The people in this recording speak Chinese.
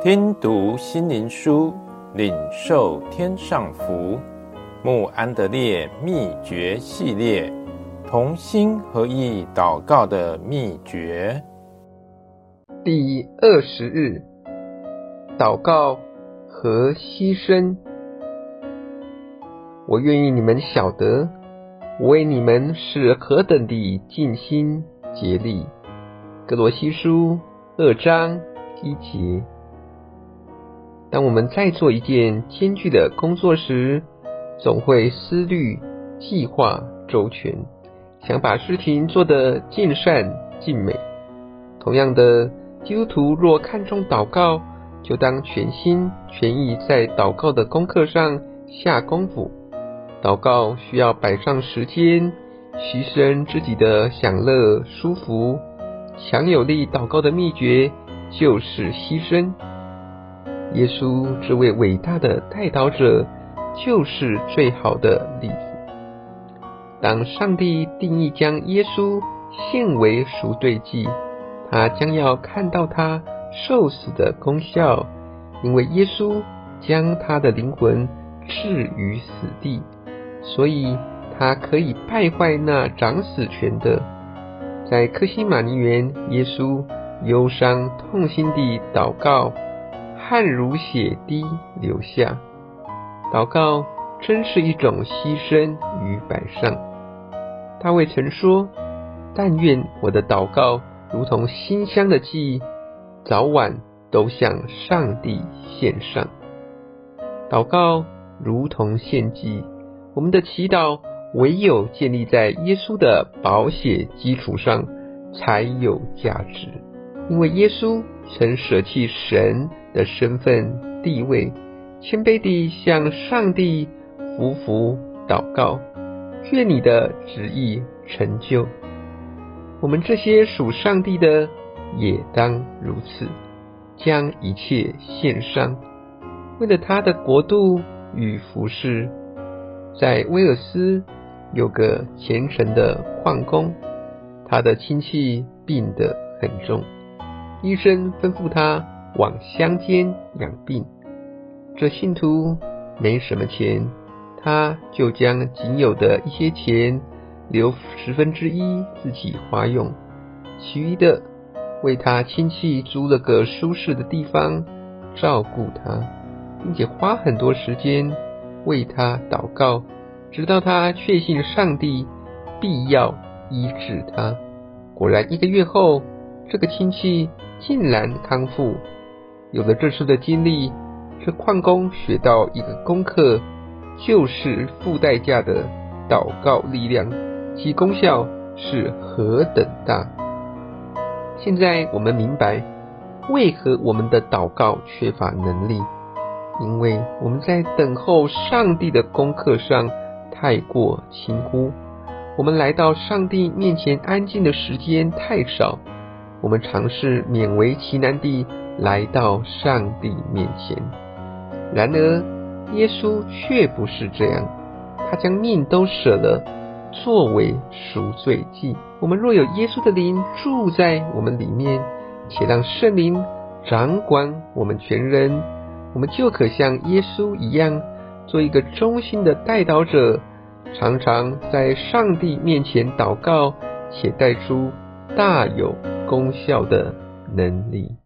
听读心灵书，领受天上福。穆安德烈秘诀系列，同心合意祷告的秘诀。第二十日，祷告和牺牲。我愿意你们晓得，我为你们是何等地尽心竭力。格罗西书二章一节。当我们在做一件艰巨的工作时，总会思虑、计划周全，想把事情做得尽善尽美。同样的，基督徒若看重祷告，就当全心全意在祷告的功课上下功夫。祷告需要摆上时间，牺牲自己的享乐舒服。强有力祷告的秘诀就是牺牲。耶稣这位伟大的代祷者，就是最好的例子。当上帝定义将耶稣献为赎罪祭，他将要看到他受死的功效，因为耶稣将他的灵魂置于死地，所以他可以败坏那掌死权的。在克西马尼园，耶稣忧伤痛心地祷告。汗如血滴流下，祷告真是一种牺牲与摆上。大卫曾说：“但愿我的祷告如同馨香的祭，早晚都向上帝献上。”祷告如同献祭，我们的祈祷唯有建立在耶稣的宝血基础上，才有价值。因为耶稣曾舍弃神的身份地位，谦卑地向上帝匍匐祷告，愿你的旨意成就。我们这些属上帝的也当如此，将一切献上，为了他的国度与服事。在威尔斯有个虔诚的矿工，他的亲戚病得很重。医生吩咐他往乡间养病。这信徒没什么钱，他就将仅有的一些钱留十分之一自己花用，其余的为他亲戚租了个舒适的地方照顾他，并且花很多时间为他祷告，直到他确信上帝必要医治他。果然，一个月后，这个亲戚。竟然康复。有了这次的经历，这矿工学到一个功课，就是付代价的祷告力量，其功效是何等大。现在我们明白，为何我们的祷告缺乏能力，因为我们在等候上帝的功课上太过轻忽，我们来到上帝面前安静的时间太少。我们尝试勉为其难地来到上帝面前，然而耶稣却不是这样，他将命都舍了，作为赎罪祭。我们若有耶稣的灵住在我们里面，且让圣灵掌管我们全人，我们就可像耶稣一样，做一个忠心的代祷者，常常在上帝面前祷告，且带出大有功效的能力。